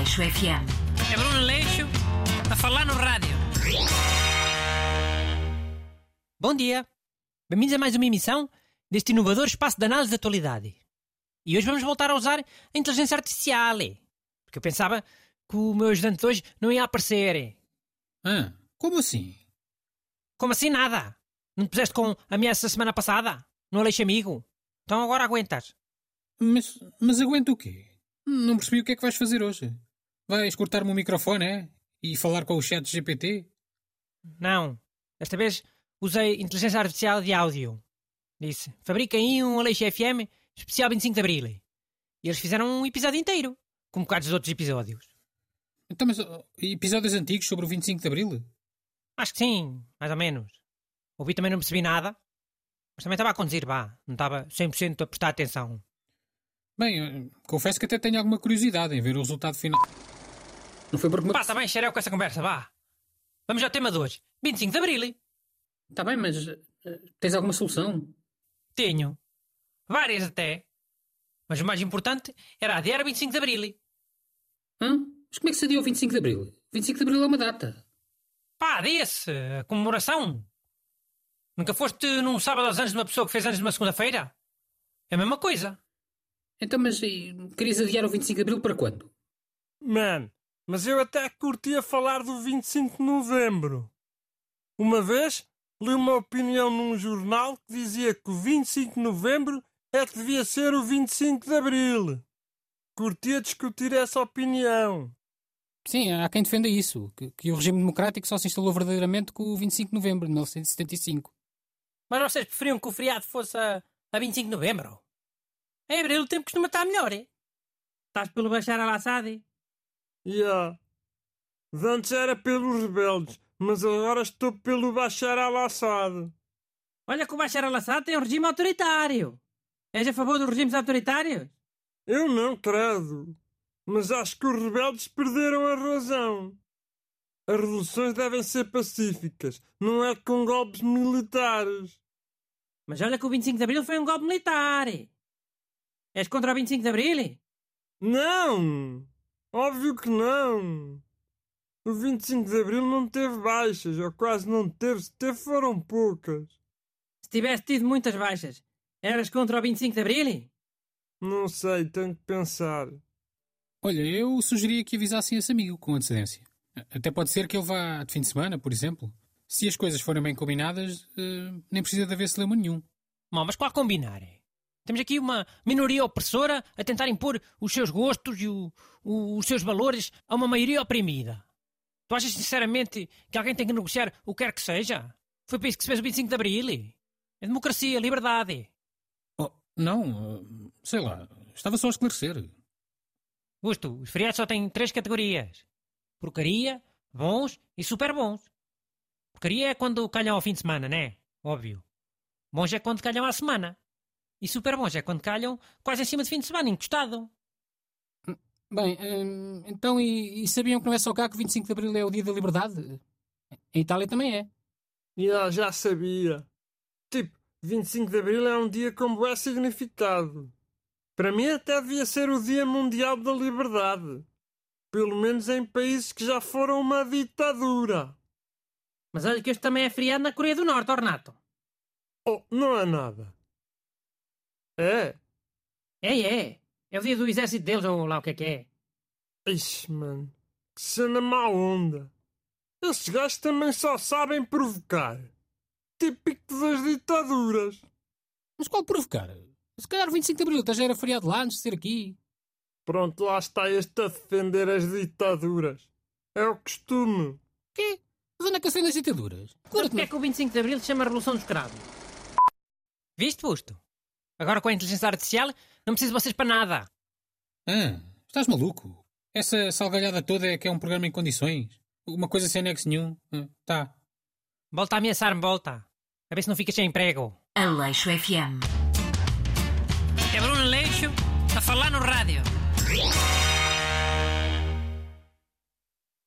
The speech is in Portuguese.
Aleixo FM. É Bruno Leixo a falar no rádio. Bom dia. Bem-vindos a mais uma emissão deste inovador espaço de análise da atualidade. E hoje vamos voltar a usar a inteligência artificial. Porque eu pensava que o meu ajudante de hoje não ia aparecer. Ah, como assim? Como assim nada? Não te puseste com ameaça semana passada? No Aleixo Amigo? Então agora aguentas. Mas, mas aguenta o quê? Não percebi o que é que vais fazer hoje. Vais cortar-me o microfone, é? E falar com o chat GPT? Não. Desta vez usei inteligência artificial de áudio. Disse: fabriquem aí um Aleixo FM especial 25 de Abril. E eles fizeram um episódio inteiro, como bocados dos outros episódios. Então, mas oh, episódios antigos sobre o 25 de Abril? Acho que sim, mais ou menos. Ouvi também não percebi nada, mas também estava a conduzir, vá. Não estava 100% a prestar atenção. Bem, eh, confesso que até tenho alguma curiosidade em ver o resultado final. Não foi porque me... Pá, está bem, xereu com essa conversa, vá. Vamos ao tema de hoje. 25 de Abril. Está bem, mas eh, tens alguma solução? Tenho. Várias até. Mas o mais importante era adiar o 25 de Abril. Hã? Mas como é que se adia o 25 de Abril? 25 de Abril é uma data. Pá, adia-se. A comemoração. Nunca foste num sábado aos anos de uma pessoa que fez anos numa segunda-feira? É a mesma coisa. Então, mas e, querias adiar o 25 de Abril para quando? Man, mas eu até curtia falar do 25 de Novembro. Uma vez li uma opinião num jornal que dizia que o 25 de Novembro é que devia ser o 25 de Abril. Curtia discutir essa opinião. Sim, há quem defenda isso, que, que o regime democrático só se instalou verdadeiramente com o 25 de Novembro de 1975. Mas vocês preferiam que o feriado fosse a, a 25 de Novembro? Em Abril o tempo costuma estar melhor, é? Estás pelo Bashar al-Assad? Yeah. Antes era pelos rebeldes, mas agora estou pelo Bashar al-Assad. Olha que o Bashar al-Assad tem um regime autoritário. És a favor dos regimes autoritários? Eu não, credo. Mas acho que os rebeldes perderam a razão. As revoluções devem ser pacíficas, não é com golpes militares. Mas olha que o 25 de Abril foi um golpe militar. És contra o 25 de Abril? Não! Óbvio que não! O 25 de Abril não teve baixas, ou quase não teve, se teve foram poucas. Se tivesse tido muitas baixas, eras contra o 25 de Abril? Não sei, tenho que pensar. Olha, eu sugeria que avisassem esse amigo com antecedência. Até pode ser que ele vá de fim de semana, por exemplo. Se as coisas forem bem combinadas, eh, nem precisa de haver celema nenhum. Bom, mas qual combinar? Temos aqui uma minoria opressora a tentar impor os seus gostos e o- o- os seus valores a uma maioria oprimida. Tu achas sinceramente que alguém tem que negociar o que quer que seja? Foi para isso que se fez o 25 de Abril? É democracia, liberdade. Oh, não, eh, sei lá, estava só a esclarecer. Gusto, os feriados só têm três categorias: porcaria, bons e super bons. Porcaria é quando calham ao fim de semana, né? Óbvio. Bons é quando calham à semana. E super bons é quando calham quase em cima de fim de semana, encostado. Bem, eh, então, e, e sabiam que não é só cá que 25 de Abril é o dia da liberdade? Em Itália também é. Já, já sabia. Tipo, 25 de Abril é um dia com bué significado. Para mim até devia ser o Dia Mundial da Liberdade. Pelo menos em países que já foram uma ditadura. Mas olha que este também é feriado na Coreia do Norte, Ornato. Oh, não é nada. É? É, é. É o dia do exército deles, ou lá o que é que é. Ixi, mano. Que cena má onda. Esses gajos também só sabem provocar. Típico das ditaduras. Mas qual provocar? Se calhar o 25 de Abril até já era feriado lá antes de ser aqui. Pronto, lá está este a defender as ditaduras. É o costume. Quê? Mas onde é que nas ditaduras? Claro que é que o 25 de Abril se chama Revolução dos Escravos? Viste, Busto? Agora com a inteligência artificial não preciso de vocês para nada. Ah, estás maluco? Essa salgalhada toda é que é um programa em condições? Uma coisa sem nexo nenhum? Ah, tá. Volta a ameaçar-me, volta. A ver se não ficas sem emprego. Aleixo FM. É Bruno Leixo a falar no rádio.